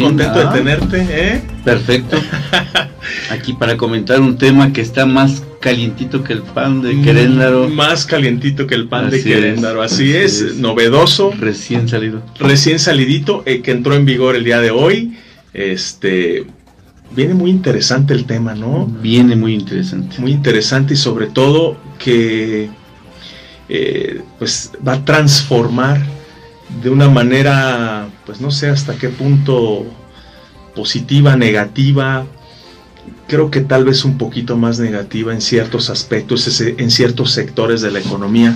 Contento de tenerte, ¿eh? Perfecto. Aquí para comentar un tema que está más calientito que el pan de Queréndaro. Más calientito que el pan de Queréndaro, así, es, novedoso. Recién salido. Recién salidito, eh, que entró en vigor el día de hoy. Este, viene muy interesante el tema, ¿no? Viene muy interesante. Muy interesante y sobre todo que eh, pues va a transformar de una manera, pues no sé hasta qué punto positiva, negativa, creo que tal vez un poquito más negativa en ciertos aspectos, en ciertos sectores de la economía.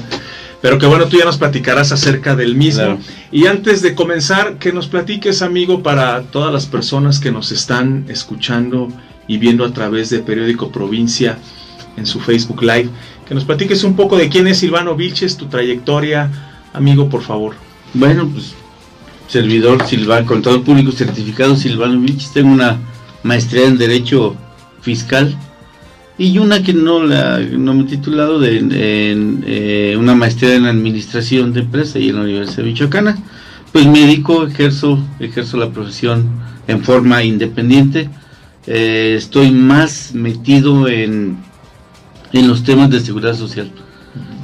Pero que bueno, tú ya nos platicarás acerca del mismo. Y antes de comenzar, que nos platiques, amigo, para todas las personas que nos están escuchando y viendo a través de Periódico Provincia en su Facebook Live, que nos platiques un poco de quién es Silvano Vilches, tu trayectoria, amigo, por favor. Bueno, pues servidor Silvano, contador público certificado Silvano Vilches, tengo una maestría en Derecho Fiscal y una que no la no me he titulado de eh, una maestría en administración de empresa y en la Universidad Michoacana pues me dedico ejerzo ejerzo la profesión en forma independiente. Eh, estoy más metido en en los temas de seguridad social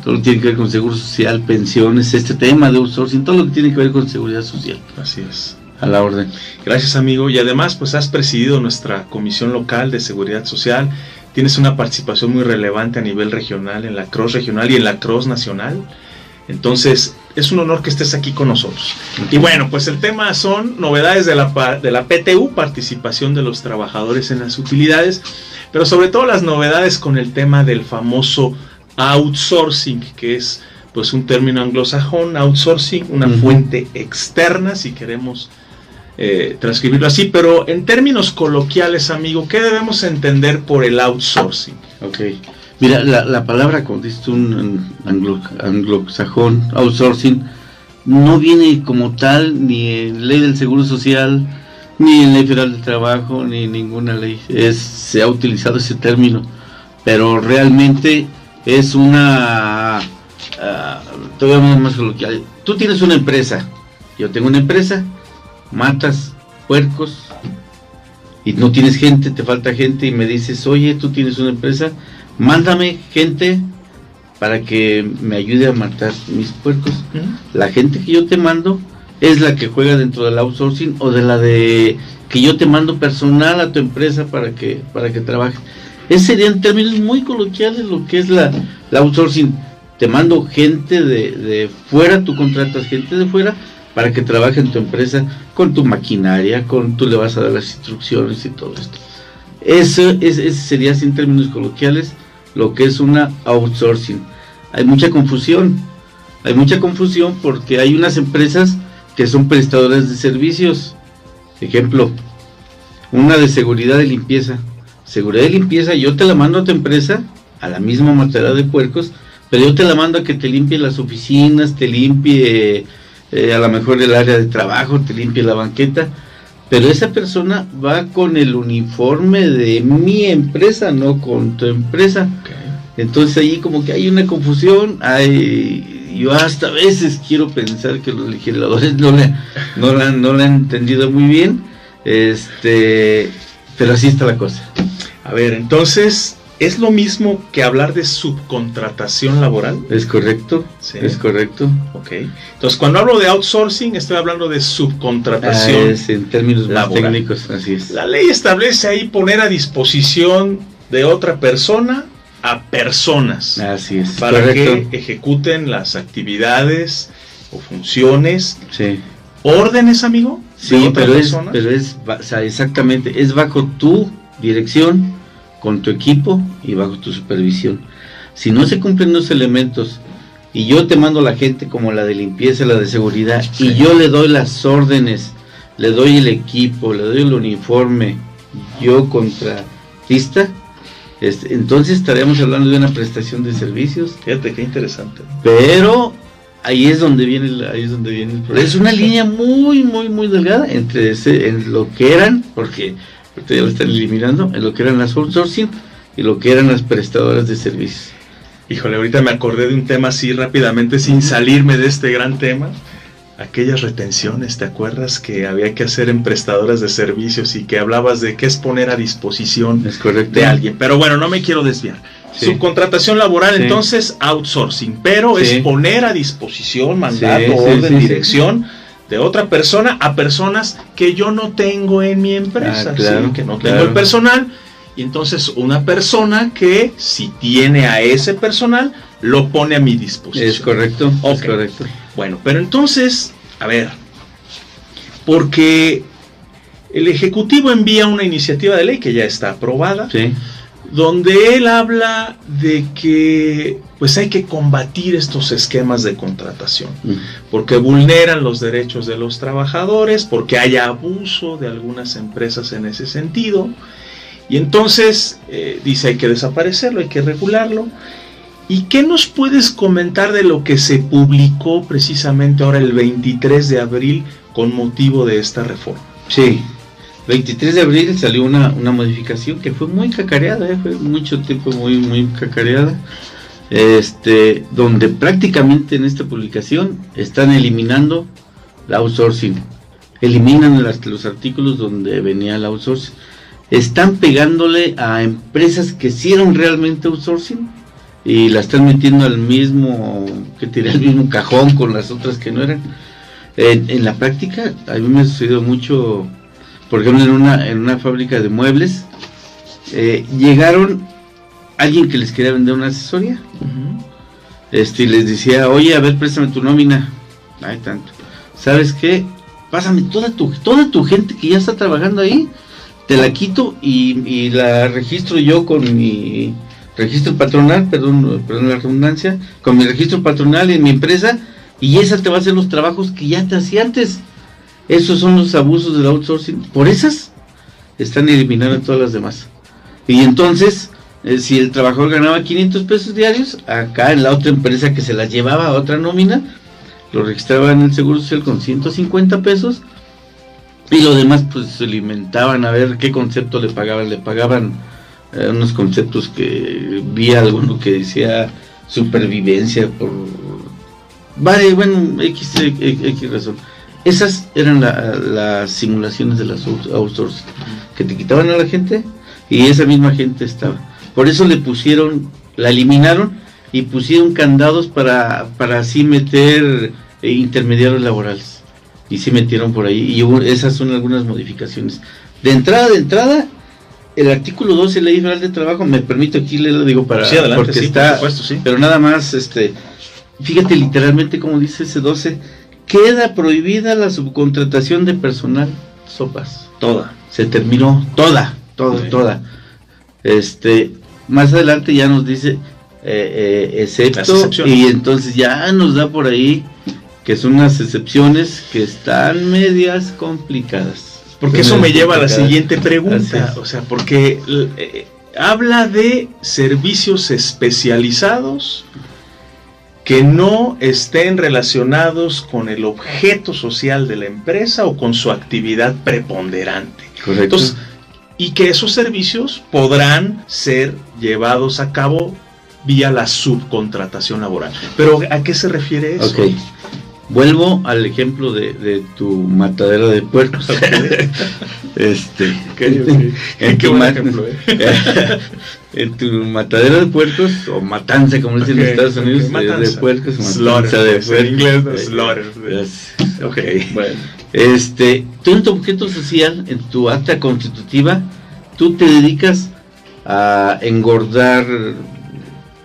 todo lo que tiene que ver con seguro social pensiones este tema de outsourcing todo lo que tiene que ver con seguridad social así es a la orden. Gracias amigo. Y además pues has presidido nuestra Comisión Local de Seguridad Social tienes una participación muy relevante a nivel regional, en la Cross regional y en la Cross nacional. Entonces, es un honor que estés aquí con nosotros. Y bueno, pues el tema son novedades de la, de la PTU, participación de los trabajadores en las utilidades, pero sobre todo las novedades con el tema del famoso outsourcing, que es pues un término anglosajón, outsourcing, una fuente externa, si queremos eh, transcribirlo así, pero en términos coloquiales, amigo, ¿qué debemos entender por el outsourcing? Ok. Mira, la, palabra, como dices un anglosajón, outsourcing, no viene como tal ni en ley del seguro social, ni en ley federal del trabajo, ni en ninguna ley. Es, se ha utilizado ese término, pero realmente es una... Uh, todavía más coloquial. Tú tienes una empresa, yo tengo una empresa, matas puercos y no tienes gente, te falta gente y me dices, oye, tú tienes una empresa, mándame gente para que me ayude a matar mis puercos. La gente que yo te mando es la que juega dentro del outsourcing o de la de que yo te mando personal a tu empresa para que para que trabaje. Ese serían términos muy coloquiales lo que es la, outsourcing. Te mando gente de, de fuera, tú contratas gente de fuera para que trabaje en tu empresa con tu maquinaria, con tú le vas a dar las instrucciones y todo esto. Eso, es, sería sin términos coloquiales lo que es una outsourcing. Hay mucha confusión, hay mucha confusión porque hay unas empresas que son prestadoras de servicios. Ejemplo, una de seguridad de limpieza. Seguridad de limpieza, yo te la mando a tu empresa, a la misma materia de puercos, pero yo te la mando a que te limpie las oficinas, te limpie eh, a lo mejor el área de trabajo, te limpia la banqueta, pero esa persona va con el uniforme de mi empresa, no con tu empresa. Entonces ahí como que hay una confusión, hay, yo hasta a veces quiero pensar que los legisladores no le, no la, no han entendido muy bien, este, pero así está la cosa. A ver, entonces ¿Es lo mismo que hablar de subcontratación laboral? Es correcto, es correcto. Ok. Entonces, cuando hablo de outsourcing, estoy hablando de subcontratación. Ah, es en términos más técnicos, así es. La ley establece ahí poner a disposición de otra persona a personas. Así es. Para que ejecuten las actividades o funciones. Sí. ¿Órdenes, amigo? Sí, pero es, pero es, o sea, exactamente, es bajo tu dirección con tu equipo y bajo tu supervisión. Si no se cumplen los elementos y yo te mando la gente como la de limpieza, la de seguridad, y yo le doy las órdenes, le doy el equipo, le doy el uniforme, yo contratista, este, entonces estaríamos hablando de una prestación de servicios. Fíjate qué interesante. Pero ahí es donde viene ahí es donde viene el problema. Es una línea muy muy muy delgada entre ese, en lo que eran, porque ya lo están eliminando, en lo que eran las outsourcing y lo que eran las prestadoras de servicios. Híjole, ahorita me acordé de un tema así rápidamente, sin salirme de este gran tema. aquellas retenciones, ¿te acuerdas que había que hacer en prestadoras de servicios y que hablabas de qué es poner a disposición Es correcto. de alguien? Pero bueno, no me quiero desviar. Sí. Subcontratación laboral, Sí. entonces outsourcing, pero Sí. es poner a disposición, mandato, orden, dirección de otra persona a personas que yo no tengo en mi empresa, Ah, claro, ¿sí? que no claro. tengo el personal. Y entonces una persona que si tiene a ese personal, lo pone a mi disposición. Es correcto, Ok. es correcto. Bueno, pero entonces, a ver, porque el Ejecutivo envía una iniciativa de ley que ya está aprobada, Sí, donde él habla de que pues hay que combatir estos esquemas de contratación, porque vulneran los derechos de los trabajadores, porque hay abuso de algunas empresas en ese sentido, y entonces eh, dice hay que desaparecerlo, hay que regularlo. ¿Y qué nos puedes comentar de lo que se publicó precisamente ahora el 23 de abril con motivo de esta reforma? sí. 23 de abril salió una, una modificación que fue muy cacareada, eh, fue mucho tiempo muy, muy cacareada. Este, donde prácticamente en esta publicación están eliminando la outsourcing. Eliminan las- los artículos donde venía el outsourcing. Están pegándole a empresas que hicieron realmente outsourcing y la están metiendo al mismo, que tiré al mismo cajón con las otras que no eran. En la práctica, a mí me ha sucedido mucho, por ejemplo, en una, en una fábrica de muebles, eh, llegaron alguien que les quería vender una asesoría, este, y les decía, oye, a ver, préstame tu nómina. Ay, tanto. ¿Sabes qué? Pásame toda tu, toda tu gente que ya está trabajando ahí, te la quito y, y la registro yo con mi registro patronal, perdón, perdón la redundancia, con mi registro patronal en mi empresa, y esa te va a hacer los trabajos que ya te hacía antes. Esos son los abusos del outsourcing. Por esas están eliminando todas las demás. Y entonces, eh, si el trabajador ganaba 500 pesos diarios, acá en la otra empresa que se las llevaba a otra nómina, lo registraba en el Seguro Social con 150 pesos. Y lo demás, pues se alimentaban a ver qué concepto le pagaban. Le pagaban eh, unos conceptos que vi alguno que decía supervivencia por. Vale, bueno, X, X, X razón. Esas eran la- las simulaciones de las out- outsourcing, que te quitaban a la gente y esa misma gente estaba. Por eso le pusieron, la eliminaron y pusieron candados para, para así meter eh, intermediarios laborales. Y sí metieron por ahí. Y hubo- esas son algunas modificaciones. De entrada, de entrada, el artículo 12 de la Ley Federal de Trabajo, me permito aquí leerlo, digo, para, sí, adelante, porque sí, está, por supuesto, sí. pero nada más, este, fíjate literalmente como dice ese 12, queda prohibida la subcontratación de personal, sopas. Toda. Se terminó toda, toda, toda. Este, más adelante ya nos dice, eh, eh, excepto, y entonces ya nos da por ahí que son unas excepciones que están medias complicadas. Porque eso me lleva a la siguiente pregunta. O sea, porque eh, habla de servicios especializados que no estén relacionados con el objeto social de la empresa o con su actividad preponderante. Correcto. Entonces, y que esos servicios podrán ser llevados a cabo vía la subcontratación laboral. Pero ¿a qué se refiere eso? Ok. Vuelvo al ejemplo de, de tu matadera de puercos. este, en tu buen ma- ejemplo, ¿eh? en tu matadera de puercos o matanza como dicen Ok, en Estados Unidos eh, de puercos matanza de pues, en inglés, no, Eh, ok. bueno. Este, tú en tu objeto social, en tu acta constitutiva, tú te dedicas a engordar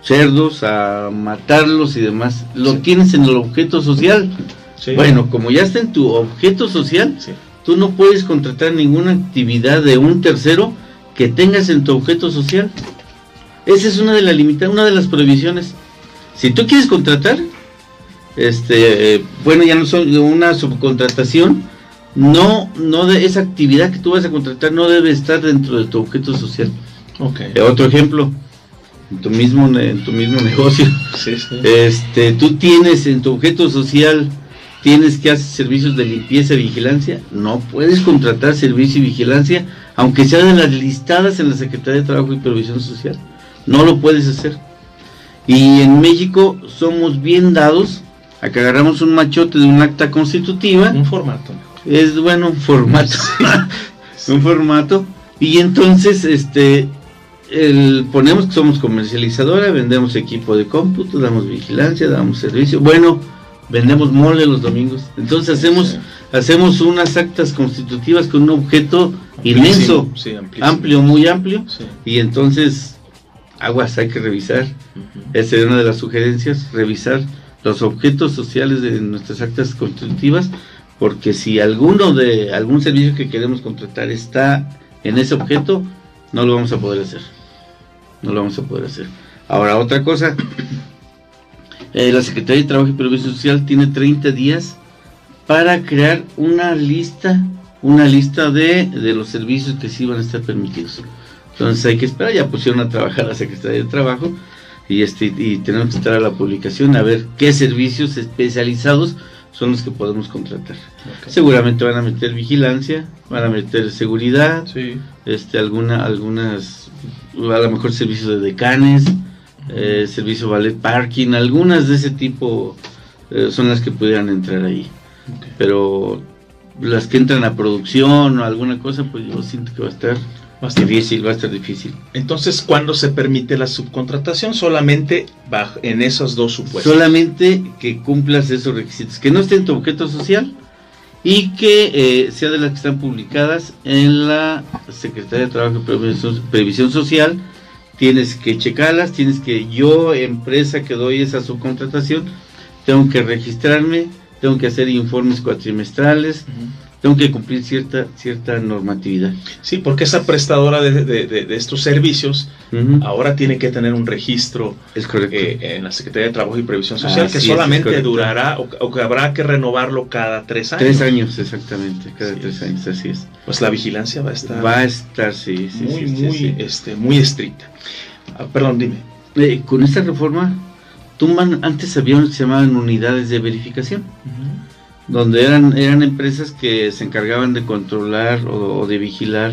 cerdos, a matarlos y demás. Lo Sí. tienes en el objeto social. Sí. Bueno, como ya está en tu objeto social, Sí. tú no puedes contratar ninguna actividad de un tercero que tengas en tu objeto social. Esa es una de las limita- una de las prohibiciones. Si tú quieres contratar, este, eh, bueno, ya no son una subcontratación, no, no de esa actividad que tú vas a contratar no debe estar dentro de tu objeto social. Eh, otro ejemplo, en tu mismo, en tu mismo negocio, Sí, sí. este, tú tienes en tu objeto social, tienes que hacer servicios de limpieza y vigilancia, no puedes contratar servicio y vigilancia, aunque sea de las listadas en la Secretaría de Trabajo y Previsión Social, no lo puedes hacer. Y en México somos bien dados Acá agarramos un machote de un acta constitutiva. Un formato. Es bueno, un formato. un formato. Y entonces, este, el, ponemos que somos comercializadora, vendemos equipo de cómputo, damos vigilancia, damos servicio. Bueno, vendemos mole los domingos. Entonces hacemos, hacemos unas actas constitutivas con un objeto inmenso, amplio, muy amplio. Y entonces, aguas, hay que revisar. Esa es una de las sugerencias, revisar los objetos sociales de nuestras actas constitutivas, porque si alguno de algún servicio que queremos contratar está en ese objeto, no lo vamos a poder hacer. No lo vamos a poder hacer. Ahora, otra cosa, eh, la Secretaría de Trabajo y Previsión Social tiene 30 días para crear una lista, una lista de, de los servicios que sí van a estar permitidos. Entonces hay que esperar, ya pusieron a trabajar la Secretaría de Trabajo y, este, y tenemos que estar a la publicación a ver qué servicios especializados son los que podemos contratar. Seguramente van a meter vigilancia, van a meter seguridad, este, alguna, algunas, a lo mejor servicios de decanes, eh, servicio valet parking, algunas de ese tipo eh, son las que pudieran entrar ahí. Pero las que entran a producción o alguna cosa, pues yo siento que va a estar difícil, va a estar difícil. Entonces, ¿cuándo se permite la subcontratación? Solamente bajo, en esos dos supuestos. Solamente que cumplas esos requisitos, que no esté en tu objeto social y que eh, sea de las que están publicadas en la Secretaría de Trabajo y Previsión, Social. Tienes que checarlas, tienes que yo, empresa que doy esa subcontratación, tengo que registrarme, tengo que hacer informes cuatrimestrales tengo que cumplir cierta, cierta normatividad. Sí, porque esa prestadora de, estos servicios ahora tiene que tener un registro es correcto. Eh, en la Secretaría de Trabajo y Previsión Social que solamente durará o, que habrá que renovarlo cada tres años. Tres años, exactamente, cada tres años, así es. Pues la vigilancia va a estar. Va a estar, sí, sí muy, muy, Este, muy estricta. Ah, perdón, dime. Eh, con esta reforma, tumban, antes había que se llamaban unidades de verificación donde eran, eran empresas que se encargaban de controlar o, de vigilar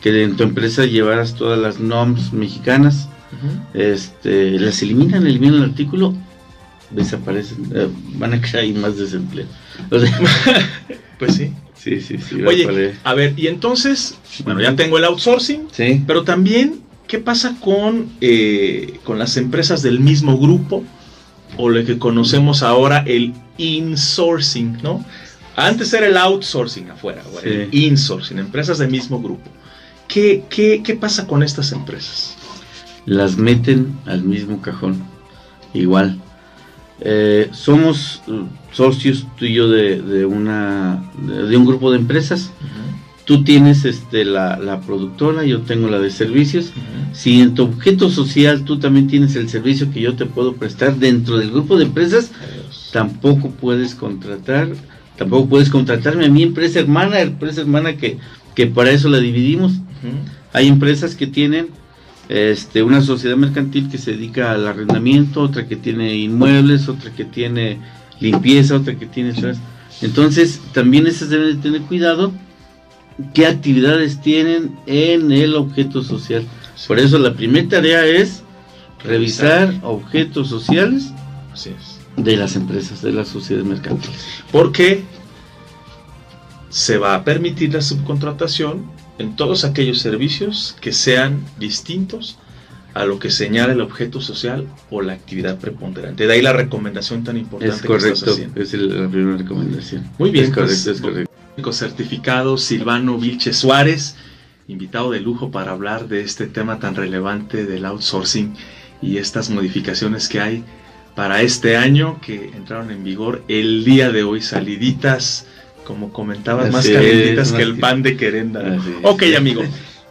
que en tu empresa llevaras todas las normas mexicanas, este, las eliminan, eliminan el artículo, desaparecen, eh, van a crear más desempleo. pues sí. Sí, sí, sí. Oye, a, ver, y entonces, bueno, ya tengo el outsourcing, sí. pero también, ¿qué pasa con, eh, con las empresas del mismo grupo? O lo que conocemos ahora el insourcing, ¿no? Antes era el outsourcing afuera, ahora el insourcing, empresas del mismo grupo. ¿Qué, qué, pasa con estas empresas? Las meten al mismo cajón, igual. Eh, somos uh, socios tú y yo de, una, de, un grupo de empresas. Tú tienes este, la, productora, yo tengo la de servicios. Si en tu objeto social tú también tienes el servicio que yo te puedo prestar dentro del grupo de empresas, tampoco puedes contratar, tampoco puedes contratarme a mi empresa hermana, empresa hermana que, que para eso la dividimos. Hay empresas que tienen este, una sociedad mercantil que se dedica al arrendamiento, otra que tiene inmuebles, otra que tiene limpieza, otra que tiene... Entonces, también esas deben de tener cuidado qué actividades tienen en el objeto social. Por eso la primera tarea es revisar objetos sociales Así es de las empresas, de las sociedades mercantiles. Porque se va a permitir la subcontratación en todos aquellos servicios que sean distintos a lo que señala el objeto social o la actividad preponderante. De ahí la recomendación tan importante. Es correcto, es la primera recomendación. Muy bien, es correcto, pues, es correcto. Certificado Silvano Vilche Suárez, invitado de lujo para hablar de este tema tan relevante del outsourcing y estas modificaciones que hay para este año que entraron en vigor el día de hoy, saliditas, como comentabas, más calientitas que el pan de querenda. Ok, amigo.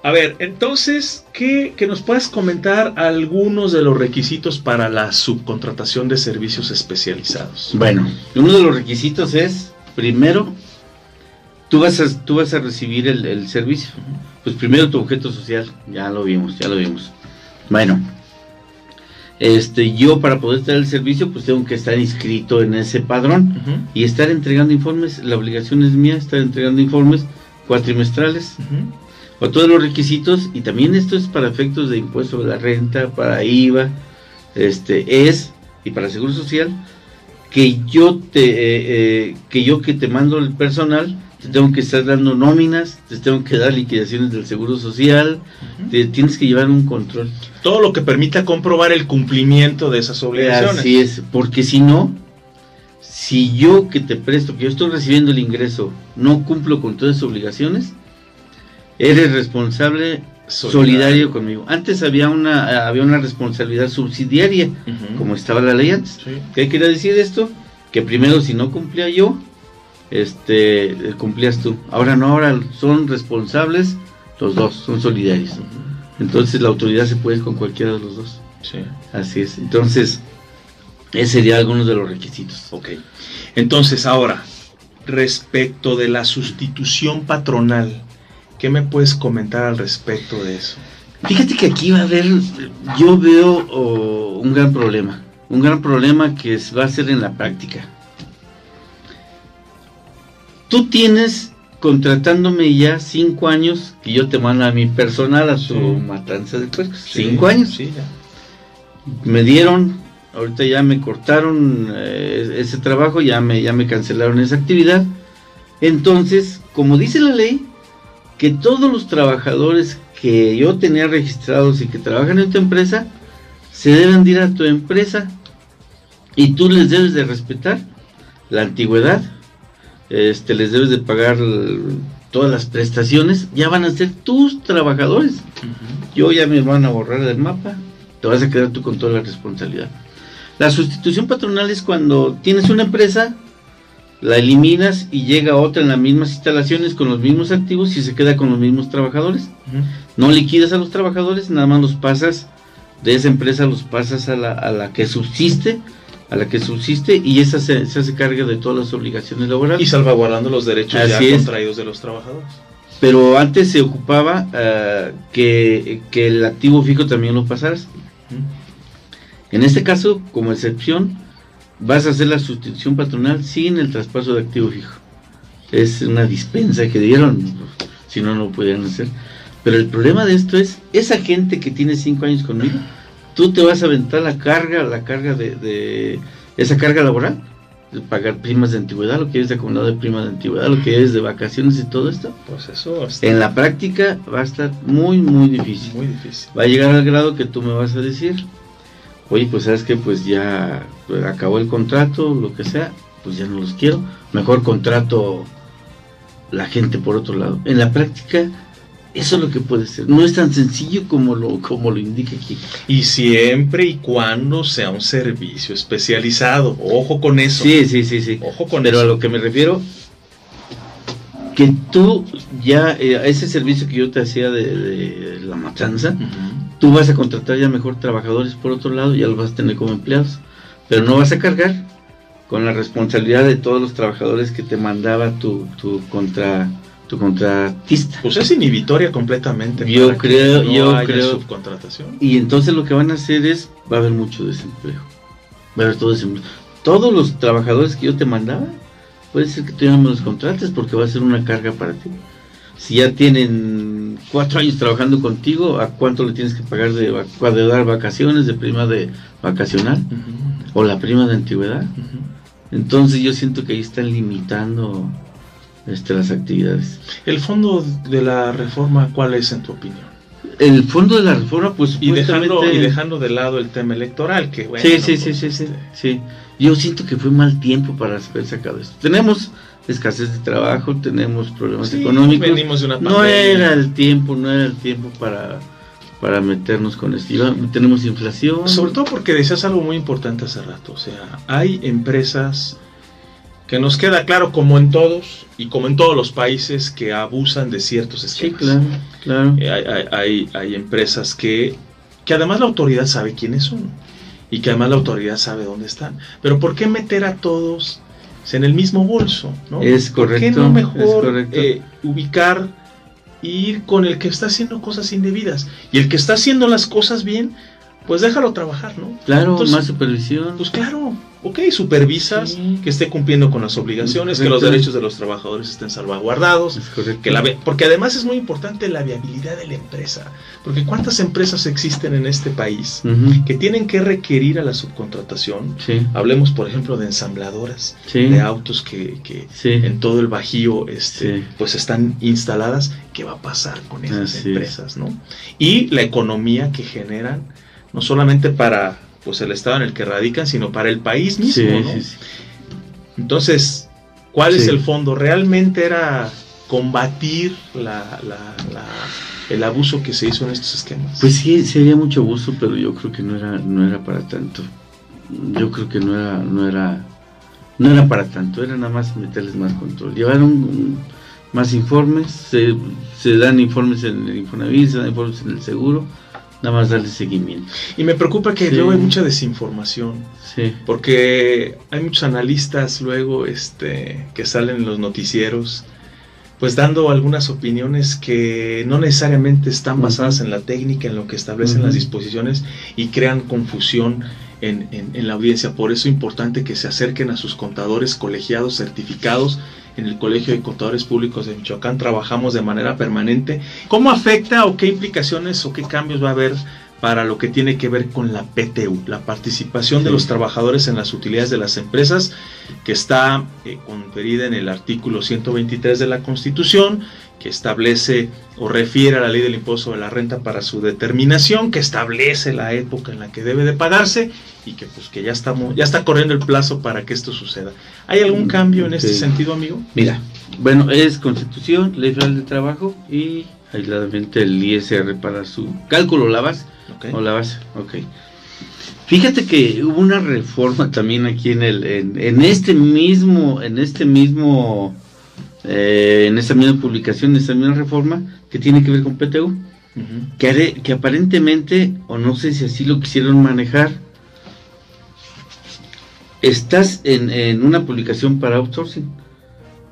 A ver, entonces, ¿qué, que nos puedas comentar algunos de los requisitos para la subcontratación de servicios especializados? Bueno, uno de los requisitos es, primero, tú vas a, tú vas a recibir el, el servicio. Pues primero tu objeto social, ya lo vimos, ya lo vimos. Bueno, este, yo para poder tener el servicio, pues tengo que estar inscrito en ese padrón y estar entregando informes. La obligación es mía, estar entregando informes cuatrimestrales o todos los requisitos. Y también esto es para efectos de impuesto de la renta, para IVA, este, es, y para Seguro Social, que yo te eh, eh, que yo que te mando el personal te tengo que estar dando nóminas, te tengo que dar liquidaciones del seguro social, te tienes que llevar un control. Todo lo que permita comprobar el cumplimiento de esas obligaciones. Así es, porque si no, si yo que te presto, que yo estoy recibiendo el ingreso, no cumplo con todas esas obligaciones, eres responsable solidario, conmigo. Antes había una había una responsabilidad subsidiaria, como estaba la ley antes. ¿Qué quiere decir esto? Que primero si no cumplía yo, este cumplías tú. Ahora no, ahora son responsables los dos, son solidarios. Entonces la autoridad se puede con cualquiera de los dos. Así es. Entonces, ese sería algunos de los requisitos. Ok. Entonces, ahora, respecto de la sustitución patronal, ¿qué me puedes comentar al respecto de eso? Fíjate que aquí va a haber, yo veo oh, un gran problema, un gran problema que va a ser en la práctica. Tú tienes contratándome ya cinco años que yo te mando a mi personal a su matanza de puercos. cinco años. Sí, ya. Me dieron, ahorita ya me cortaron eh, ese trabajo, ya me, ya me cancelaron esa actividad. Entonces, como dice la ley, que todos los trabajadores que yo tenía registrados y que trabajan en tu empresa, se deben ir a tu empresa y tú les debes de respetar la antigüedad, este, les debes de pagar todas las prestaciones, ya van a ser tus trabajadores. Yo ya me van a borrar del mapa, te vas a quedar tú con toda la responsabilidad. La sustitución patronal es cuando tienes una empresa, la eliminas y llega otra en las mismas instalaciones con los mismos activos y se queda con los mismos trabajadores. No liquidas a los trabajadores, nada más los pasas de esa empresa, los pasas a la, a la que subsiste a la que subsiste y esa se, se, hace carga de todas las obligaciones laborales. Y salvaguardando los derechos ya contraídos de los trabajadores. Pero antes se ocupaba uh, que, que, el activo fijo también lo pasaras. En este caso, como excepción, vas a hacer la sustitución patronal sin el traspaso de activo fijo. Es una dispensa que dieron, si no, no podían hacer. Pero el problema de esto es, esa gente que tiene cinco años conmigo, tú te vas a aventar la carga, la carga de, esa carga laboral, de pagar primas de antigüedad, lo que es de acumulado de primas de antigüedad, lo que es de vacaciones y todo esto. Pues eso En la práctica va a estar muy, muy difícil. Muy difícil. Va a llegar al grado que tú me vas a decir, oye, pues sabes que pues ya acabó el contrato, lo que sea, pues ya no los quiero. Mejor contrato la gente por otro lado. En la práctica eso es lo que puede ser. No es tan sencillo como lo, como lo indica aquí. Y siempre y cuando sea un servicio especializado. Ojo con eso. Sí, sí, sí, sí. Ojo con Pero eso. a lo que me refiero, que tú ya, eh, ese servicio que yo te hacía de, la matanza, tú vas a contratar ya mejor trabajadores por otro lado, ya los vas a tener como empleados. Pero no vas a cargar con la responsabilidad de todos los trabajadores que te mandaba tu, tu contra tu contratista. Pues es inhibitoria completamente. Yo creo, no yo creo. Subcontratación. Y entonces lo que van a hacer es, va a haber mucho desempleo. Va a haber todo desempleo. Todos los trabajadores que yo te mandaba, puede ser que tú ya me los contrates porque va a ser una carga para ti. Si ya tienen cuatro años trabajando contigo, ¿a cuánto le tienes que pagar de, de dar vacaciones, de prima de vacacional? Uh -huh. O la prima de antigüedad. Uh -huh. Entonces yo siento que ahí están limitando este, las actividades. ¿El fondo de la reforma cuál es en tu opinión? El fondo de la reforma, pues... Y dejando, y dejando de lado el tema electoral, que bueno... Sí, sí, sí, pues, sí, sí, este... sí. Yo siento que fue mal tiempo para haber sacado esto. Tenemos escasez de trabajo, tenemos problemas sí, económicos. Venimos de una no era el tiempo, no era el tiempo para para meternos con esto. Tenemos inflación. Sobre todo porque decías algo muy importante hace rato. O sea, hay empresas que nos queda claro, como en todos y como en todos los países, que abusan de ciertos esquemas. Sí, claro, claro. Eh, hay, hay, empresas que, que además la autoridad sabe quiénes son y que además la autoridad sabe dónde están. Pero ¿por qué meter a todos en el mismo bolso? ¿no? Es correcto. ¿Por qué no mejor eh, ubicar e ir con el que está haciendo cosas indebidas? Y el que está haciendo las cosas bien, pues déjalo trabajar, ¿no? Claro, más supervisión. Pues claro, ok, supervisas que esté cumpliendo con las obligaciones, que los derechos de los trabajadores estén salvaguardados, que la porque además es muy importante la viabilidad de la empresa, porque cuántas empresas existen en este país que tienen que requerir a la subcontratación, hablemos por ejemplo de ensambladoras de autos que, en todo el Bajío este, pues están instaladas, ¿qué va a pasar con esas empresas, no? Y la economía que generan no solamente para pues el estado en el que radican, sino para el país mismo, ¿no? Entonces, ¿cuál es el fondo? ¿Realmente era combatir la, el abuso que se hizo en estos esquemas? Pues sí, sería mucho abuso, pero yo creo que no era, no era para tanto. Yo creo que no era, no era, no era para tanto, era nada más meterles más control. Llevaron más informes, se, se dan informes en el Infonavit, se dan informes en el seguro, Nada más darle seguimiento. Y me preocupa que luego hay mucha desinformación. Sí. Porque hay muchos analistas luego este, que salen en los noticieros, pues dando algunas opiniones que no necesariamente están basadas en la técnica, en lo que establecen las disposiciones y crean confusión en, en, la audiencia. Por eso es importante que se acerquen a sus contadores colegiados certificados en el Colegio de Contadores Públicos de Michoacán trabajamos de manera permanente. ¿Cómo afecta o qué implicaciones o qué cambios va a haber para lo que tiene que ver con la PTU, la participación de los trabajadores en las utilidades de las empresas, que está eh, conferida en el artículo 123 de la Constitución, que establece o refiere a la ley del impuesto de la renta para su determinación, que establece la época en la que debe de pagarse y que pues que ya estamos ya está corriendo el plazo para que esto suceda. ¿Hay algún cambio en este sentido, amigo? Mira, bueno, es Constitución, Ley Federal de Trabajo y aisladamente el ISR para su cálculo la base o la base, ok. Fíjate que hubo una reforma también aquí en el en, este mismo en este mismo eh, en esta misma publicación, en esta misma reforma que tiene que ver con PTU, que, que aparentemente o no sé si así lo quisieron manejar. Estás en, en una publicación para outsourcing,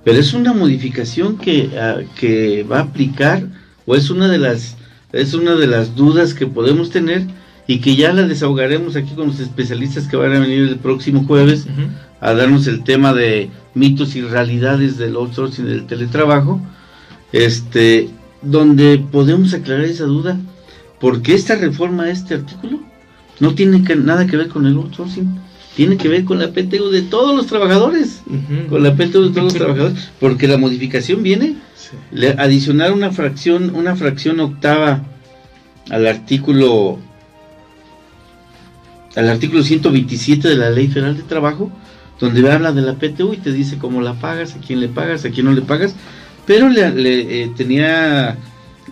pero es una modificación que, ah, que va a aplicar o es una de las es una de las dudas que podemos tener y que ya la desahogaremos aquí con los especialistas que van a venir el próximo jueves a darnos el tema de mitos y realidades del outsourcing del teletrabajo, este, donde podemos aclarar esa duda, porque esta reforma, este artículo, no tiene nada que ver con el outsourcing, tiene que ver con la PTU de todos los trabajadores, con la PTU de todos los trabajadores, porque la modificación viene adicionar una fracción, una fracción octava al artículo al artículo 127 de la Ley Federal de Trabajo, donde habla de la PTU y te dice cómo la pagas, a quién le pagas, a quién no le pagas, pero le, eh, tenía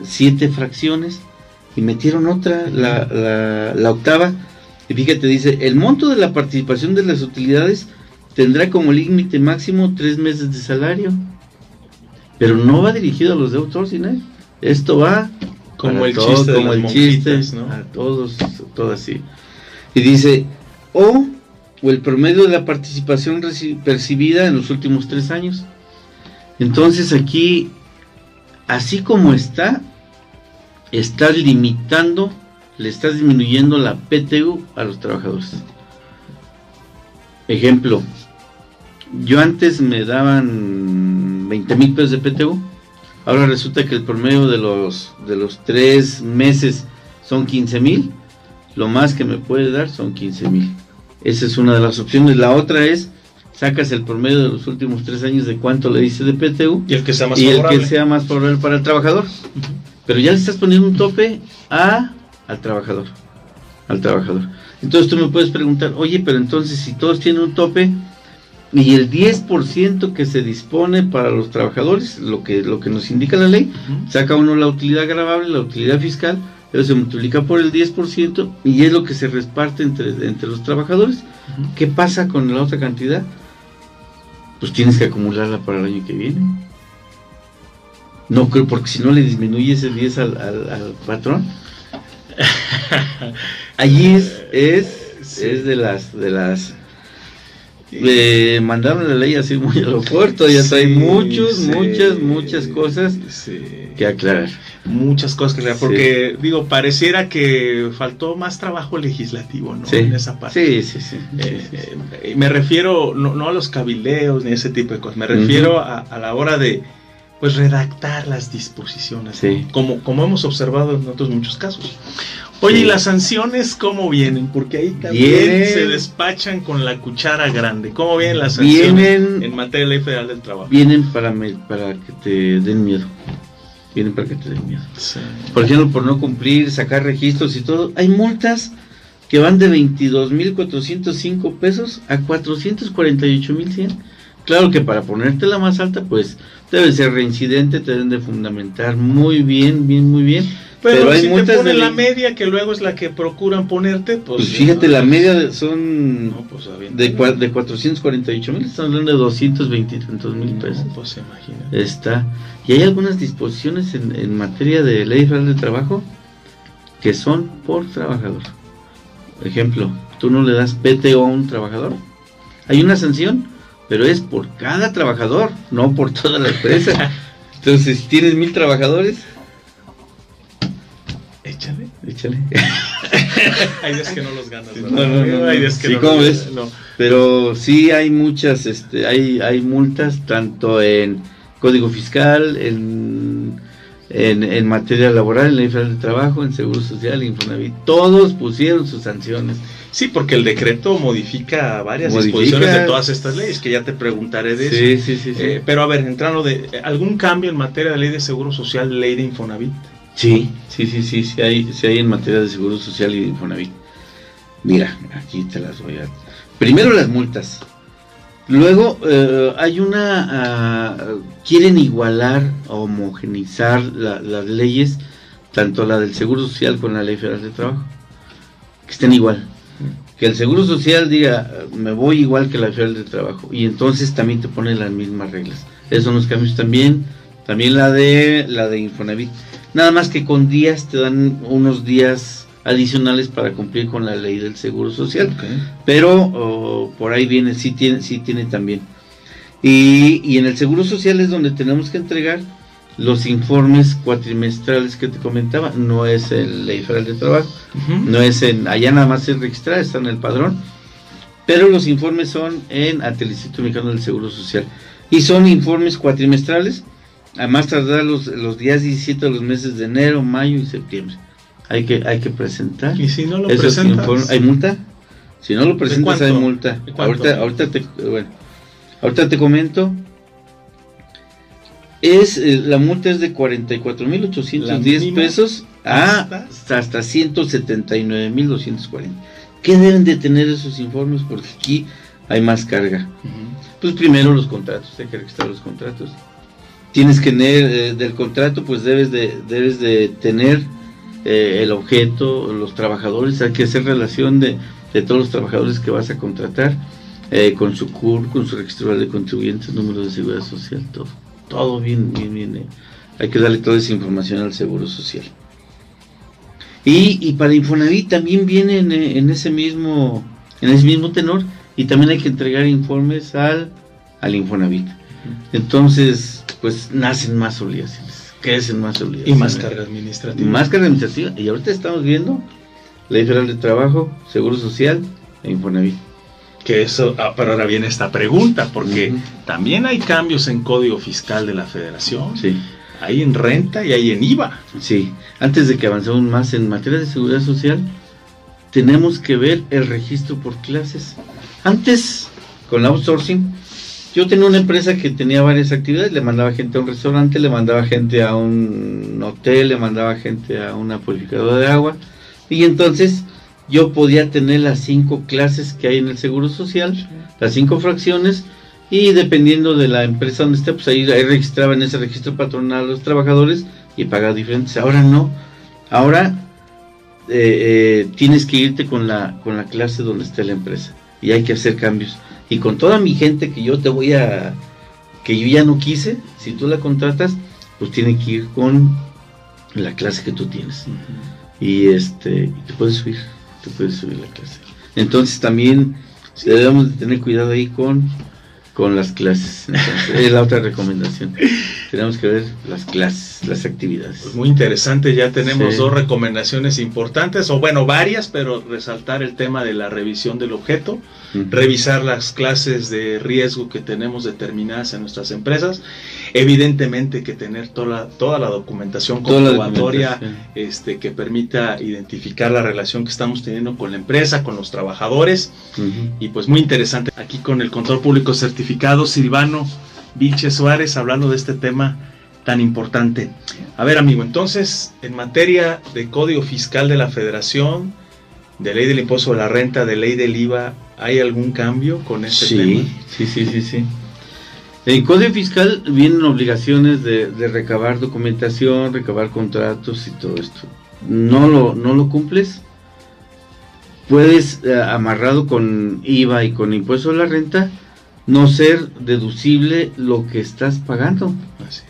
siete fracciones y metieron otra, la, la, la octava, y fíjate, dice, el monto de la participación de las utilidades tendrá como límite máximo tres meses de salario pero no va dirigido a los de outsourcing, ¿eh? Esto va como el chiste, como el chiste, ¿no? a todos, todo así. Y dice, o, o el promedio de la participación percibida en los últimos tres años. Entonces aquí, así como está, estás limitando, le estás disminuyendo la PTU a los trabajadores. Ejemplo, yo antes me daban 20 mil pesos de PTU. Ahora resulta que el promedio de los, de los tres meses son 15 mil. Lo más que me puede dar son 15 mil. Esa es una de las opciones. La otra es, sacas el promedio de los últimos tres años de cuánto le dice de PTU. Y el que sea más favorable. el que sea más favorable para el trabajador. Pero ya le estás poniendo un tope a, al trabajador. Al trabajador. Entonces tú me puedes preguntar, oye, pero entonces si todos tienen un tope, y el 10% que se dispone para los trabajadores, lo que, lo que nos indica la ley, saca uno la utilidad agravable, la utilidad fiscal, pero se multiplica por el 10% y es lo que se reparte entre, entre los trabajadores. ¿Qué pasa con la otra cantidad? Pues tienes que acumularla para el año que viene. No creo, porque si no le disminuye ese 10 al, al, patrón. Allí es, es, es de las de las eh, mandaron la ley así muy a lo corto, ya hay muchos, muchas, muchas cosas que aclarar. Muchas cosas que aclarar, porque digo, pareciera que faltó más trabajo legislativo, ¿no? En esa parte. Sí, sí, sí. Eh, eh, me refiero no, a los cabileos ni ese tipo de cosas, me refiero a, la hora de pues redactar las disposiciones, como, como hemos observado en otros muchos casos. Oye, ¿y las sanciones cómo vienen? Porque ahí también se despachan con la cuchara grande. ¿Cómo vienen las sanciones en materia de ley federal del trabajo? Vienen para, para que te den miedo. Vienen para que te den miedo. Por ejemplo, por no cumplir, sacar registros y todo. Hay multas que van de 22.405 pesos a 448.100. Claro que para ponerte la más alta, pues debe ser reincidente, te deben de fundamentar muy bien, bien, muy bien pero, hay si te ponen la media, que luego es la que procuran ponerte, pues... pues fíjate, la media son pues, de, de 448 mil, están hablando de 220 y mil pesos. pues imagina. Está. Y hay algunas disposiciones en, en materia de ley federal de trabajo que son por trabajador. Ejemplo, tú no le das PTO a un trabajador. Hay una sanción, pero es por cada trabajador, no por toda la empresa. Entonces, si tienes mil trabajadores, Échale. Échale. hay días que no los ganas, ¿verdad? No, no, no. Hay días que sí, no ves? Pero sí hay muchas, este, hay, hay multas tanto en Código Fiscal, en, en, materia laboral, en la infraestructura de trabajo, en Seguro Social, Infonavit. Todos pusieron sus sanciones. Sí, porque el decreto modifica varias disposiciones de todas estas leyes, que ya te preguntaré de eso. Sí, sí, sí. Eh, pero a ver, entrando de algún cambio en materia de ley de Seguro Social, ley de Infonavit. Sí, sí, sí, sí, sí hay, sí hay en materia de seguro social y de Infonavit. Mira, aquí te las voy a... Primero las multas. Luego eh, hay una... Ah, quieren igualar, homogenizar las leyes, tanto la del Seguro Social con la Ley Federal de Trabajo, que estén igual. Que el Seguro Social diga, me voy igual que la Federal de Trabajo, y entonces también te ponen las mismas reglas. Esos son los cambios también. También la de la de Infonavit. Nada más que con días te dan unos días adicionales para cumplir con la ley del seguro social. Pero oh, por ahí viene, sí tiene, sí tiene también. Y, y, en el seguro social es donde tenemos que entregar los informes cuatrimestrales que te comentaba. No es el ley federal de trabajo, no es en, allá nada más es registrar, está en el padrón. Pero los informes son en ante el Instituto Mexicano del Seguro Social. Y son informes cuatrimestrales a más tardar los, los días 17 de los meses de enero, mayo y septiembre. Hay que, hay que presentar. ¿Y si no lo presentas? ¿Hay multa? Si no lo presentas hay multa. Ahorita, ahorita, te, bueno, ahorita te comento. Es, eh, la multa es de 44.810 pesos a, hasta, hasta 179.240. ¿Qué deben de tener esos informes? Porque aquí hay más carga. Pues primero los contratos, hay que registrar los contratos tienes que tener eh, del contrato, pues debes de, debes de tener eh, el objeto, los trabajadores, hay que hacer relación de, todos los trabajadores que vas a contratar eh, con su CUR, con su registro de contribuyentes, número de seguridad social, todo, todo bien, bien, bien. hay que darle toda esa información al seguro social. Y, y para Infonavit también viene en, en, ese mismo en ese mismo tenor y también hay que entregar informes al, al Infonavit. Entonces, pues nacen más obligaciones, crecen más obligaciones. Y más carga administrativa. más carga administrativa. Y ahorita estamos viendo Ley Federal de Trabajo, Seguro Social e Infonavit. Que eso, ah, pero ahora viene esta pregunta, porque también hay cambios en Código Fiscal de la Federación. Sí. Hay en renta y hay en IVA. Sí. Antes de que avancemos más en materia de seguridad social, tenemos que ver el registro por clases. Antes, con la outsourcing, yo tenía una empresa que tenía varias actividades, le mandaba gente a un restaurante, le mandaba gente a un hotel, le mandaba gente a una purificadora de agua. Y entonces yo podía tener las cinco clases que hay en el Seguro Social, las cinco fracciones, y dependiendo de la empresa donde esté, pues ahí, registraba en ese registro patronal a los trabajadores y pagaba diferentes. Ahora no, ahora eh, eh, tienes que irte con la, con la clase donde esté la empresa y hay que hacer cambios y con toda mi gente que yo te voy a, que yo ya no quise, si tú la contratas, pues tiene que ir con la clase que tú tienes. Y este, te puedes subir, te puedes subir la clase. Entonces también, Debemos de tener cuidado ahí con, con las clases. es la otra recomendación. Tenemos que ver las clases, las actividades. Pues muy interesante, ya tenemos dos recomendaciones importantes, o bueno, varias, pero resaltar el tema de la revisión del objeto, revisar las clases de riesgo que tenemos determinadas en nuestras empresas, evidentemente que tener toda la, toda la documentación comprobatoria este, que permita identificar la relación que estamos teniendo con la empresa, con los trabajadores, y pues muy interesante aquí con el control público certificado, Silvano. Vilche Suárez hablando de este tema tan importante. A ver, amigo, entonces, en materia de Código Fiscal de la Federación, de ley del impuesto a la renta, de ley del IVA, ¿hay algún cambio con este tema? Sí, sí, sí, sí. En Código Fiscal vienen obligaciones de, recabar documentación, recabar contratos y todo esto. No lo, no lo cumples, puedes, eh, amarrado con IVA y con impuesto a la renta, no ser deducible lo que estás pagando.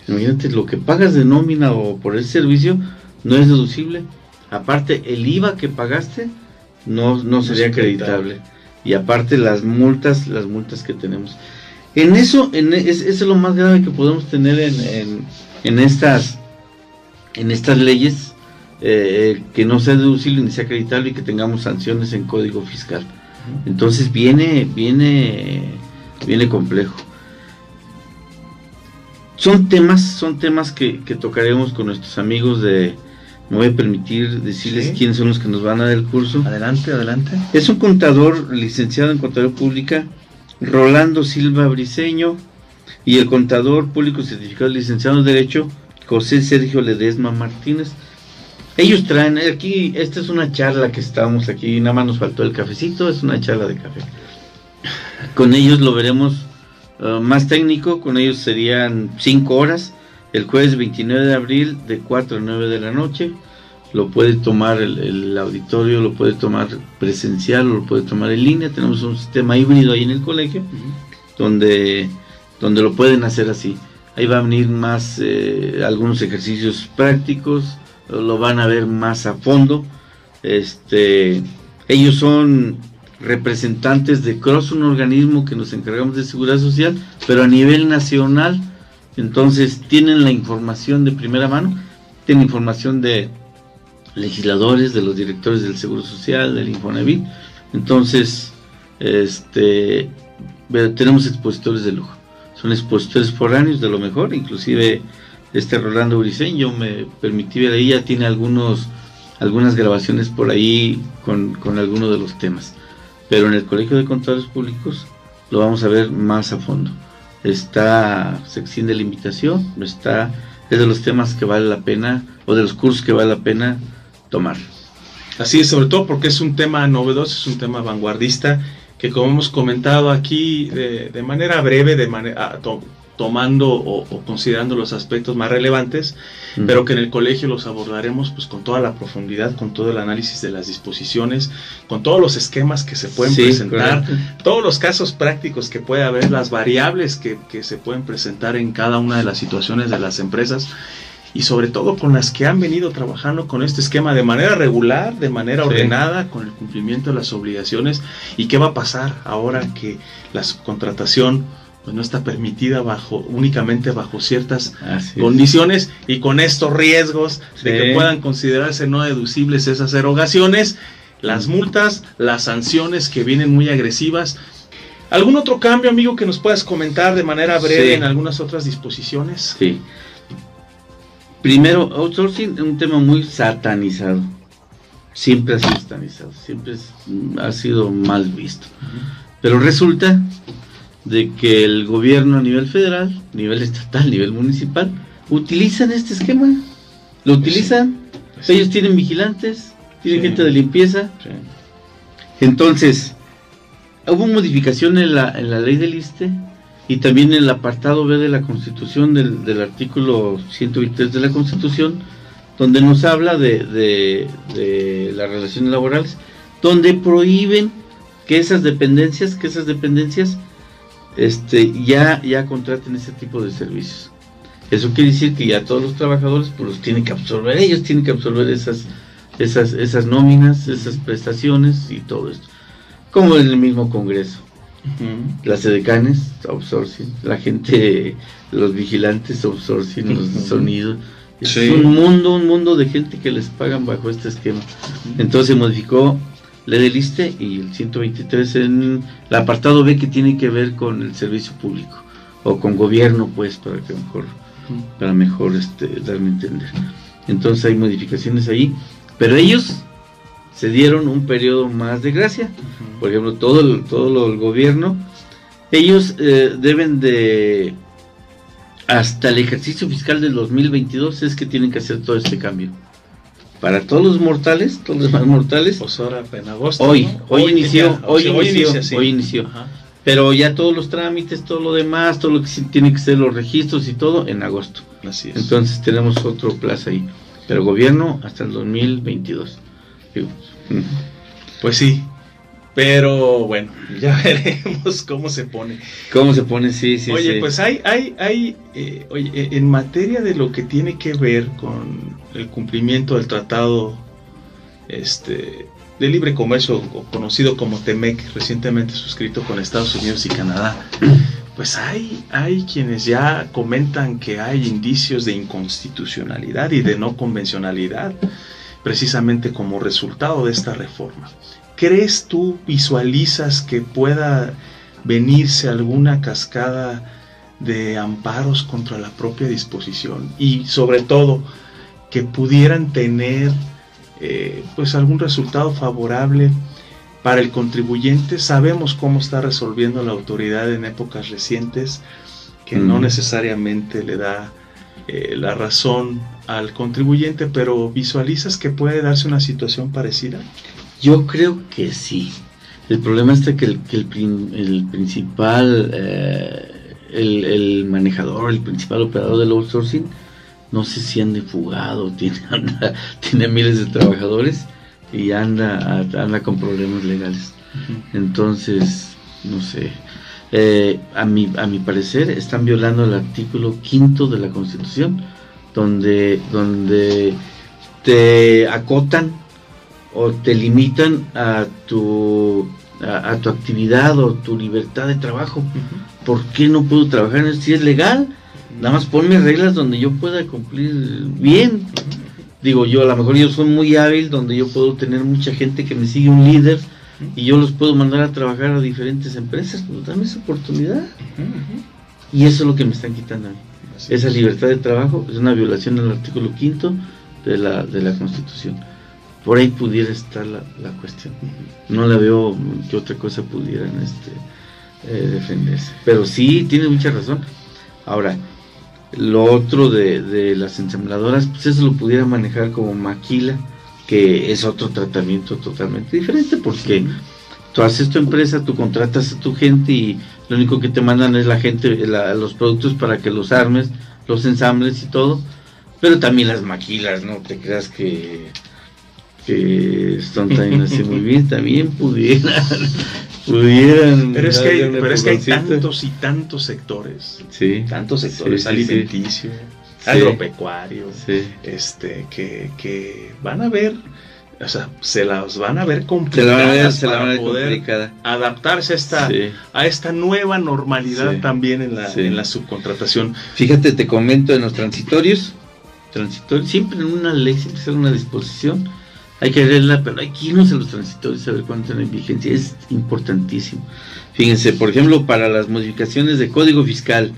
Imagínate, lo que pagas de nómina o por el servicio no es deducible. Aparte, el IVA que pagaste no, no sería acreditable. Y aparte las multas, las multas que tenemos. En eso, en, es, es lo más grave que podemos tener en, en, estas, en estas leyes, eh, que no sea deducible ni sea acreditable y que tengamos sanciones en código fiscal. Entonces viene, viene viene complejo. Son temas, son temas que, tocaremos con nuestros amigos de, me voy a permitir decirles quiénes son los que nos van a dar el curso. Adelante, adelante. Es un contador licenciado en Contaduría Pública, Rolando Silva Briseño, y el contador público certificado licenciado en Derecho, José Sergio Ledesma Martínez. Ellos traen, aquí, esta es una charla que estamos aquí, nada más nos faltó el cafecito, es una charla de café. Con ellos lo veremos uh, más técnico, con ellos serían 5 horas, el jueves 29 de abril de 4 a 9 de la noche. Lo puede tomar el, auditorio, lo puede tomar presencial o lo puede tomar en línea. Tenemos un sistema híbrido ahí en el colegio donde, donde lo pueden hacer así. Ahí va a venir más eh, algunos ejercicios prácticos, lo van a ver más a fondo. Este, ellos son representantes de CROSS, un organismo que nos encargamos de seguridad social, pero a nivel nacional, entonces tienen la información de primera mano, tienen información de legisladores, de los directores del Seguro Social, del Infonavit, entonces este tenemos expositores de lujo, son expositores foráneos de lo mejor, inclusive este Rolando Briceño yo me permití ver ahí, ya tiene algunos algunas grabaciones por ahí con, con algunos de los temas. Pero en el Colegio de Contadores Públicos lo vamos a ver más a fondo. Está, se extiende la invitación, está, es de los temas que vale la pena, o de los cursos que vale la pena tomar. Así es, sobre todo porque es un tema novedoso, es un tema vanguardista, que como hemos comentado aquí de, manera breve, de manera, tomando o, considerando los aspectos más relevantes, pero que en el colegio los abordaremos pues con toda la profundidad, con todo el análisis de las disposiciones, con todos los esquemas que se pueden presentar, todos los casos prácticos que puede haber, las variables que, se pueden presentar en cada una de las situaciones de las empresas y sobre todo con las que han venido trabajando con este esquema de manera regular, de manera ordenada, con el cumplimiento de las obligaciones y qué va a pasar ahora que la subcontratación pues no está permitida bajo únicamente bajo ciertas condiciones y con estos riesgos de que puedan considerarse no deducibles esas erogaciones, las multas, las sanciones que vienen muy agresivas. ¿Algún otro cambio, amigo, que nos puedas comentar de manera breve en algunas otras disposiciones? Sí. Primero, outsourcing es un tema muy satanizado. Siempre ha sido satanizado, siempre ha sido mal visto. Pero resulta de que el gobierno a nivel federal, nivel estatal, nivel municipal, utilizan este esquema. Lo utilizan. Ellos tienen vigilantes, tienen gente de limpieza. Entonces, hubo modificación en la, en la ley del ISTE y también el apartado B de la Constitución, del, del artículo 123 de la Constitución, donde nos habla de, de, de las relaciones laborales, donde prohíben que esas dependencias, que esas dependencias este, ya, ya contraten ese tipo de servicios. Eso quiere decir que ya todos los trabajadores pues los tienen que absorber, ellos tienen que absorber esas, esas, esas nóminas, esas prestaciones y todo esto. como en el mismo Congreso. Las edecanes, outsourcing, la gente, los vigilantes, outsourcing, los sonidos. Es un mundo, un mundo de gente que les pagan bajo este esquema. Entonces se modificó la del ISTE y el 123 en el apartado B que tiene que ver con el servicio público o con gobierno, pues, para que mejor, para mejor este, darme a entender. Entonces hay modificaciones ahí, pero ellos se dieron un periodo más de gracia. Por ejemplo, todo el, todo el gobierno, ellos eh, deben de, hasta el ejercicio fiscal del 2022 es que tienen que hacer todo este cambio. Para todos los mortales, todos los demás mortales. Pues ahora en agosto. Hoy, hoy, inició, hoy, inició, hoy inició. Pero ya todos los trámites, todo lo demás, todo lo que tiene que ser los registros y todo en agosto. Así es. Entonces tenemos otro plazo ahí. Pero gobierno hasta el 2022. Pues sí, pero bueno, ya veremos cómo se pone. ¿Cómo se pone? Sí, sí. Oye, pues hay, hay, hay, eh, oye, eh, en materia de lo que tiene que ver con el cumplimiento del tratado este, de libre comercio, conocido como TEMEC, recientemente suscrito con Estados Unidos y Canadá, pues hay, hay quienes ya comentan que hay indicios de inconstitucionalidad y de no convencionalidad precisamente como resultado de esta reforma. ¿Crees tú, visualizas que pueda venirse alguna cascada de amparos contra la propia disposición? Y sobre todo, que pudieran tener eh, pues algún resultado favorable para el contribuyente. Sabemos cómo está resolviendo la autoridad en épocas recientes, que no necesariamente le da eh, la razón al contribuyente, pero ¿visualizas que puede darse una situación parecida? Yo creo que sí. El problema es que el, el, principal, eh, el, manejador, el principal operador del outsourcing, no sé si anda fugado, tiene, tiene miles de trabajadores y anda, anda con problemas legales. Entonces, no sé. Eh, a, mi, a mi parecer, están violando el artículo quinto de la Constitución, donde, donde te acotan o te limitan a tu, a, tu actividad o tu libertad de trabajo. ¿Por qué no puedo trabajar? Si es legal, nada más ponme reglas donde yo pueda cumplir bien. Digo yo, a lo mejor yo soy muy hábil, donde yo puedo tener mucha gente que me sigue un líder y yo los puedo mandar a trabajar a diferentes empresas, pues dame esa oportunidad. Y eso es lo que me están quitando Esa libertad de trabajo es una violación del artículo quinto de la, de la Constitución. Por ahí pudiera estar la, cuestión. No la veo que otra cosa pudieran este, eh, defenderse. Pero sí, tiene mucha razón. Ahora, lo otro de, de las ensambladoras, pues eso lo pudiera manejar como maquila que es otro tratamiento totalmente diferente porque tú haces tu empresa, tú contratas a tu gente y lo único que te mandan es la gente, los productos para que los armes, los ensambles y todo, pero también las maquilas, no te creas que, que están también así muy bien, también pudieran, pudieran. Pero es que hay, pero es que hay tantos y tantos sectores, sí, tantos sectores, alimenticios agropecuarios, este, que, que, van a ver, o sea, se las van a ver complicadas para poder adaptarse a esta, a esta nueva normalidad también en la, en la subcontratación. Fíjate, te comento en los transitorios, transitorios, siempre en una ley, siempre en una disposición, hay que leerla, pero hay que irnos a los transitorios a ver cuánto en vigencia, es importantísimo. Fíjense, por ejemplo, para las modificaciones de código fiscal,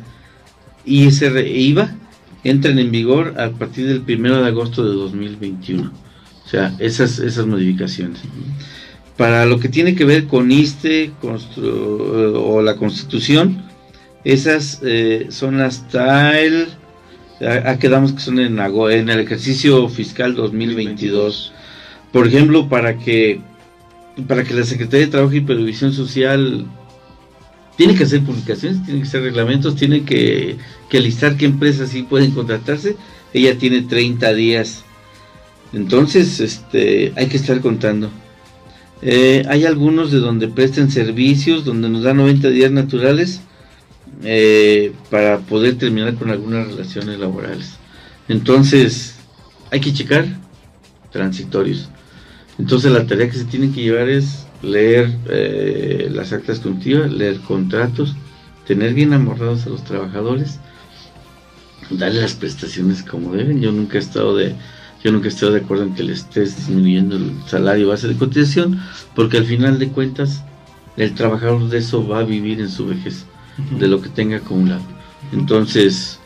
ISR e IVA, entran en vigor a partir del 1 de agosto de 2021. O sea, esas, esas modificaciones. Para lo que tiene que ver con ISTE o la Constitución, esas eh, son hasta el... A, quedamos que son en, el ejercicio fiscal 2022. Por ejemplo, para que para que la Secretaría de Trabajo y Previsión Social tiene que hacer publicaciones, tiene que hacer reglamentos, tiene que, que listar qué empresas sí pueden contratarse. Ella tiene 30 días. Entonces, este, hay que estar contando. Eh, hay algunos de donde presten servicios, donde nos dan 90 días naturales eh, para poder terminar con algunas relaciones laborales. Entonces, hay que checar transitorios. Entonces, la tarea que se tiene que llevar es leer eh, las actas contigo, leer contratos, tener bien amorrados a los trabajadores, darle las prestaciones como deben. Yo nunca he estado de yo nunca he estado de acuerdo en que le estés disminuyendo el salario base de cotización, porque al final de cuentas el trabajador de eso va a vivir en su vejez, de lo que tenga acumulado. Entonces,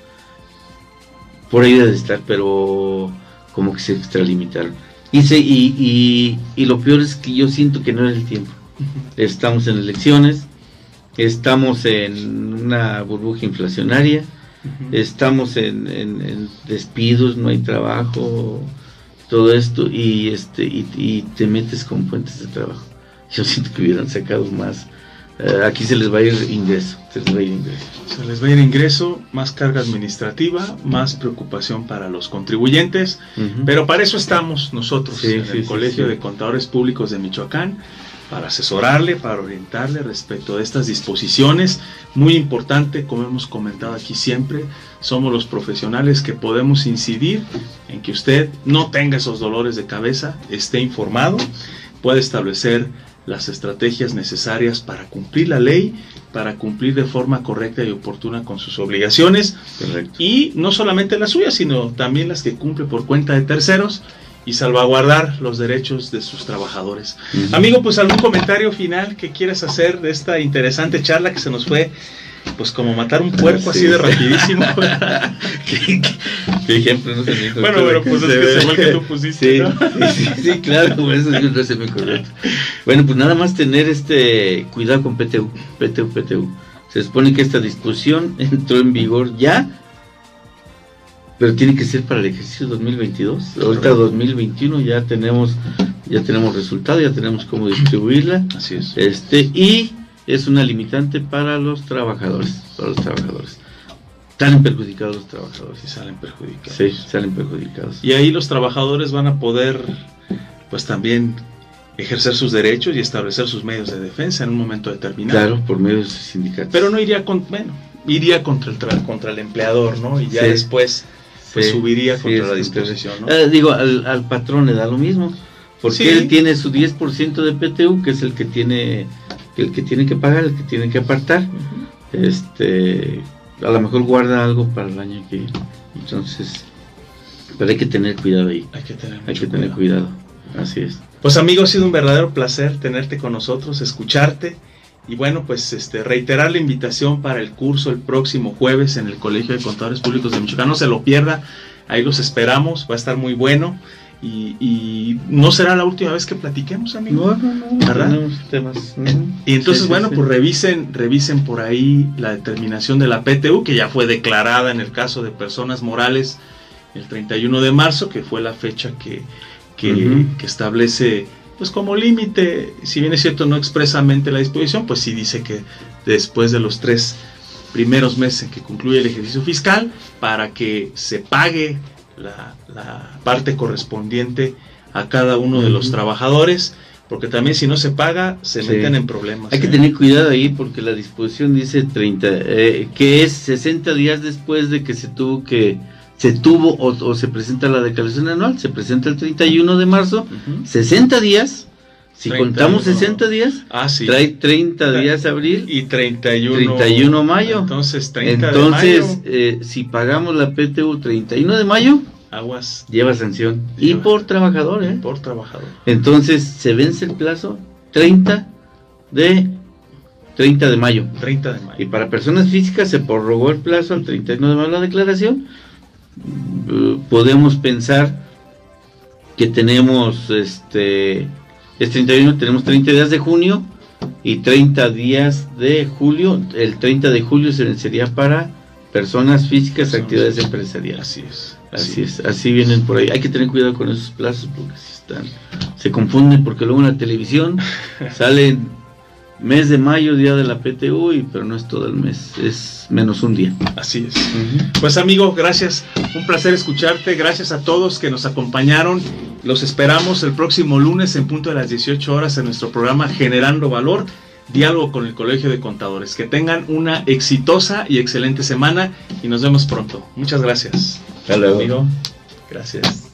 por ahí debe estar, pero como que se extralimitaron. Y, y, y, lo peor es que yo siento que no es el tiempo. Estamos en elecciones, estamos en una burbuja inflacionaria, estamos en, despidos, no hay trabajo, todo esto, y, este, y, te metes con fuentes de trabajo. Yo siento que hubieran sacado más. Eh, aquí se les va a ir ingreso, se les va a ir ingreso. Se les va a ir ingreso, más carga administrativa, más preocupación para los contribuyentes, pero para eso estamos nosotros en el Colegio de Contadores Públicos de Michoacán para asesorarle, para orientarle respecto a estas disposiciones. Muy importante, como hemos comentado aquí siempre, somos los profesionales que podemos incidir en que usted no tenga esos dolores de cabeza, esté informado, puede establecer las estrategias necesarias para cumplir la ley, para cumplir de forma correcta y oportuna con sus obligaciones. Y no solamente las suyas, sino también las que cumple por cuenta de terceros y salvaguardar los derechos de sus trabajadores. Amigo, pues algún comentario final que quieras hacer de esta interesante charla que se nos fue, pues como matar un puerco así de rapidísimo. ¿Qué, ejemplo? No se bueno, pero pues es que igual que tú pusiste. Sí, sí, claro, eso es muy correcto. Bueno, pues nada más tener este cuidado con PTU, PTU, PTU. Se supone que esta discusión entró en vigor ya pero tiene que ser para el ejercicio 2022. Ahorita 2021 ya tenemos ya tenemos resultado, ya tenemos cómo distribuirla. Así es. Este y es una limitante para los trabajadores, para los trabajadores. Salen perjudicados los trabajadores. Sí, salen perjudicados. Sí, salen perjudicados. Y ahí los trabajadores van a poder, pues también ejercer sus derechos y establecer sus medios de defensa en un momento determinado. Claro, por medio de sus sindicatos. Pero no iría con, bueno, iría contra el contra el empleador, ¿no? Y ya después pues subiría contra la disposición. ¿no? Eh, digo, al, patrón le da lo mismo, porque él tiene su 10% de PTU, que es el que tiene el que tiene que pagar, el que tiene que apartar. Este, a lo mejor guarda algo para el año que entonces, pero hay que tener cuidado ahí. Hay que tener, hay que tener cuidado. Así es. Pues amigo, ha sido un verdadero placer tenerte con nosotros, escucharte. Y bueno, pues este, reiterar la invitación para el curso el próximo jueves en el Colegio de Contadores Públicos de Michoacán. No se lo pierda, ahí los esperamos, va a estar muy bueno. Y, no será la última vez que platiquemos, amigo. No, no, no. ¿verdad? Temas. Y entonces, bueno, pues revisen, revisen por ahí la determinación de la PTU, que ya fue declarada en el caso de personas morales el 31 de marzo, que fue la fecha que, que, que establece pues como límite, si bien es cierto no expresamente la disposición, pues sí dice que después de los tres primeros meses en que concluye el ejercicio fiscal, para que se pague la, parte correspondiente a cada uno de los trabajadores, porque también si no se paga, se meten en problemas. Hay que ¿eh? tener cuidado ahí porque la disposición dice 30, eh, que es 60 días después de que se tuvo que se tuvo o, se presenta la declaración anual, se presenta el 31 de marzo, 60 días, si contamos 60 días, ah, sí. trae 30 días abril y 31, 31 mayo. Entonces, 30 Entonces, de mayo. Eh, si pagamos la PTU 31 de mayo, aguas lleva sanción y por trabajador, ¿eh? Por trabajador. Entonces, se vence el plazo 30 de 30 de mayo. 30 de mayo. Y para personas físicas se prorrogó el plazo al 31 de mayo la declaración podemos pensar que tenemos este es 31, tenemos 30 días de junio y 30 días de julio. El 30 de julio sería para personas físicas, actividades empresariales. Así es. Así, es, así vienen por ahí. Hay que tener cuidado con esos plazos porque si están, se confunden porque luego en la televisión salen mes de mayo, día de la PTU, y, pero no es todo el mes, es menos un día. Así es. Pues amigo, gracias, un placer escucharte, gracias a todos que nos acompañaron, los esperamos el próximo lunes en punto de las 18 horas en nuestro programa Generando Valor, diálogo con el Colegio de Contadores. Que tengan una exitosa y excelente semana y nos vemos pronto. Muchas gracias. Hasta luego. Amigo, gracias.